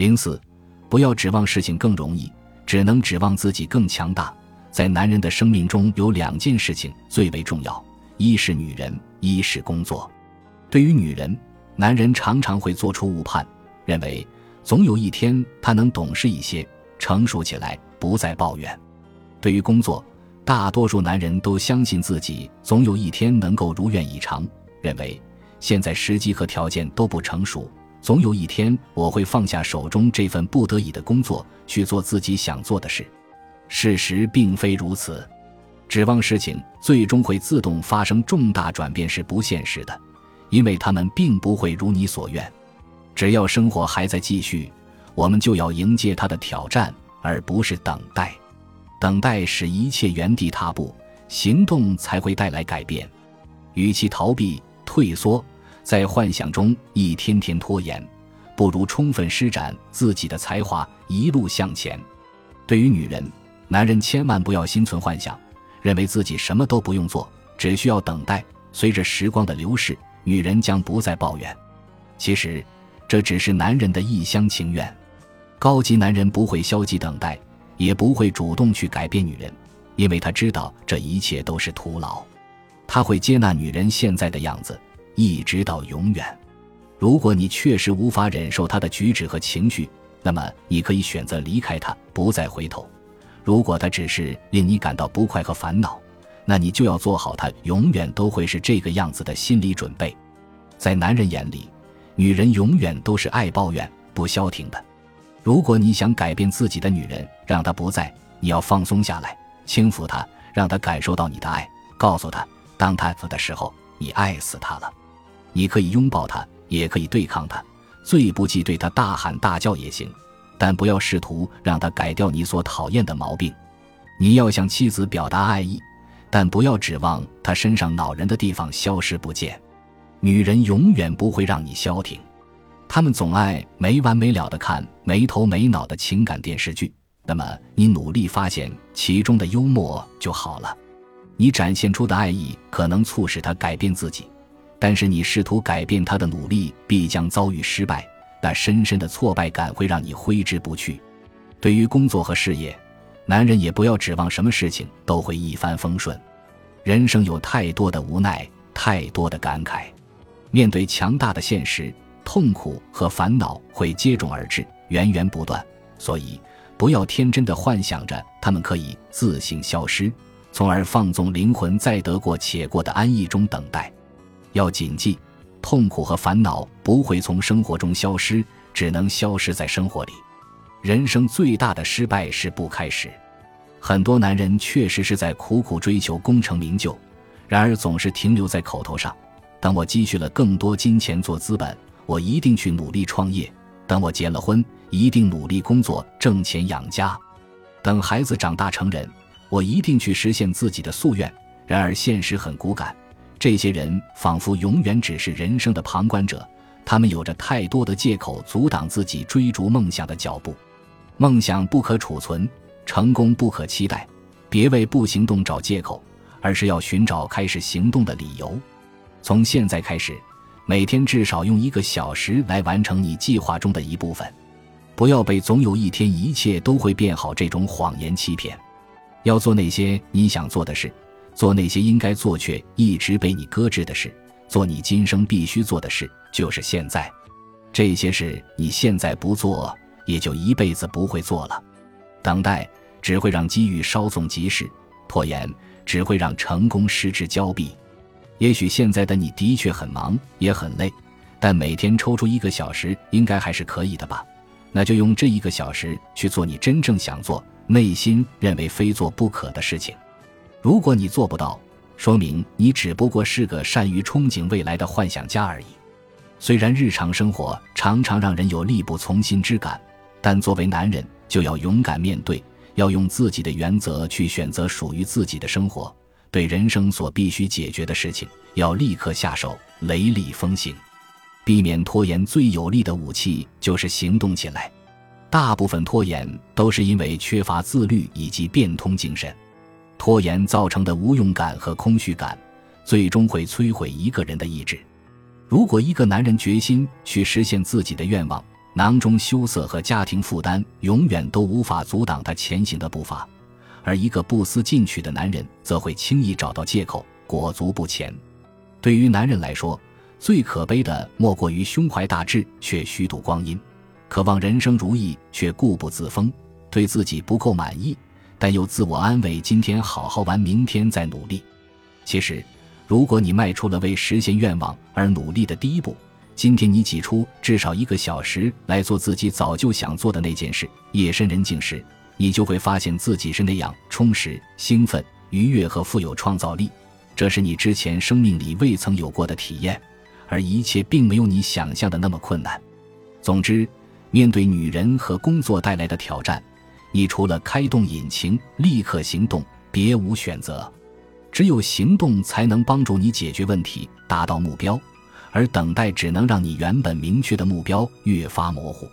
零四，不要指望事情更容易，只能指望自己更强大。在男人的生命中有两件事情最为重要：一是女人，一是工作。对于女人，男人常常会做出误判，认为总有一天他能懂事一些，成熟起来，不再抱怨。对于工作，大多数男人都相信自己总有一天能够如愿以偿，认为现在时机和条件都不成熟，总有一天我会放下手中这份不得已的工作，去做自己想做的事。事实并非如此，指望事情最终会自动发生重大转变是不现实的，因为他们并不会如你所愿。只要生活还在继续，我们就要迎接它的挑战，而不是等待。等待使一切原地踏步，行动才会带来改变。与其逃避、退缩，在幻想中一天天拖延，不如充分施展自己的才华，一路向前。对于女人。男人千万不要心存幻想，认为自己什么都不用做，只需要等待。随着时光的流逝，女人将不再抱怨。其实，这只是男人的一厢情愿。高级男人不会消极等待，也不会主动去改变女人，因为他知道这一切都是徒劳。他会接纳女人现在的样子，一直到永远。如果你确实无法忍受她的举止和情绪，那么你可以选择离开她，不再回头。如果他只是令你感到不快和烦恼，那你就要做好他永远都会是这个样子的心理准备。在男人眼里，女人永远都是爱抱怨、不消停的。如果你想改变自己的女人，让她不在，你要放松下来，轻抚她，让她感受到你的爱，告诉她，当她的时候，你爱死她了。你可以拥抱她，也可以对抗她，最不济对她大喊大叫也行。但不要试图让他改掉你所讨厌的毛病。你要向妻子表达爱意，但不要指望他身上恼人的地方消失不见。女人永远不会让你消停，她们总爱没完没了的看没头没脑的情感电视剧。那么你努力发现其中的幽默就好了。你展现出的爱意可能促使他改变自己，但是你试图改变他的努力必将遭遇失败。那深深的挫败感会让你挥之不去。对于工作和事业，男人也不要指望什么事情都会一帆风顺。人生有太多的无奈，太多的感慨。面对强大的现实，痛苦和烦恼会接踵而至，源源不断。所以，不要天真的幻想着他们可以自行消失，从而放纵灵魂在得过且过的安逸中等待。要谨记。痛苦和烦恼不会从生活中消失，只能消失在生活里。人生最大的失败是不开始。很多男人确实是在苦苦追求功成名就，然而总是停留在口头上。等我积蓄了更多金钱做资本，我一定去努力创业；等我结了婚，一定努力工作挣钱养家；等孩子长大成人，我一定去实现自己的夙愿。然而现实很骨感。这些人仿佛永远只是人生的旁观者，他们有着太多的借口阻挡自己追逐梦想的脚步。梦想不可储存，成功不可期待。别为不行动找借口，而是要寻找开始行动的理由。从现在开始，每天至少用一个小时来完成你计划中的一部分。不要被“总有一天一切都会变好”这种谎言欺骗。要做那些你想做的事。做那些应该做却一直被你搁置的事，做你今生必须做的事，就是现在。这些事你现在不做，也就一辈子不会做了。等待只会让机遇稍纵即逝，拖延只会让成功失之交臂。也许现在的你的确很忙，也很累，但每天抽出一个小时，应该还是可以的吧？那就用这一个小时去做你真正想做、内心认为非做不可的事情。如果你做不到，说明你只不过是个善于憧憬未来的幻想家而已。虽然日常生活常常让人有力不从心之感，但作为男人就要勇敢面对，要用自己的原则去选择属于自己的生活。对人生所必须解决的事情，要立刻下手，雷厉风行。避免拖延最有力的武器就是行动起来。大部分拖延都是因为缺乏自律以及变通精神。拖延造成的无用感和空虚感，最终会摧毁一个人的意志。如果一个男人决心去实现自己的愿望，囊中羞涩和家庭负担永远都无法阻挡他前行的步伐，而一个不思进取的男人则会轻易找到借口，裹足不前。对于男人来说，最可悲的莫过于胸怀大志却虚度光阴，渴望人生如意却固步自封，对自己不够满意，但又自我安慰今天好好玩，明天再努力。其实，如果你迈出了为实现愿望而努力的第一步，今天你挤出至少一个小时来做自己早就想做的那件事，夜深人静时，你就会发现自己是那样充实、兴奋、愉悦和富有创造力。这是你之前生命里未曾有过的体验，而一切并没有你想象的那么困难。总之，面对女人和工作带来的挑战，你除了开动引擎立刻行动，别无选择。只有行动才能帮助你解决问题，达到目标，而等待只能让你原本明确的目标越发模糊。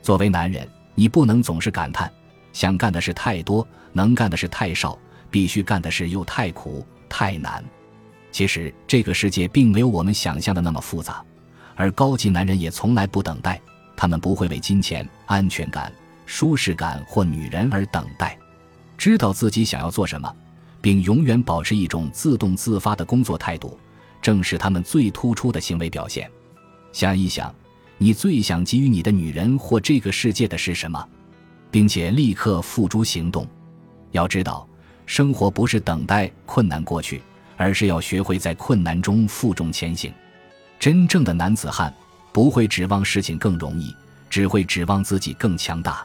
作为男人，你不能总是感叹想干的事太多，能干的事太少，必须干的事又太苦太难。其实这个世界并没有我们想象的那么复杂，而高级男人也从来不等待，他们不会为金钱、安全感、舒适感或女人而等待，知道自己想要做什么。并永远保持一种自动自发的工作态度，正是他们最突出的行为表现。想一想，你最想给予你的女人或这个世界的是什么，并且立刻付诸行动。要知道，生活不是等待困难过去，而是要学会在困难中负重前行。真正的男子汉不会指望事情更容易，只会指望自己更强大。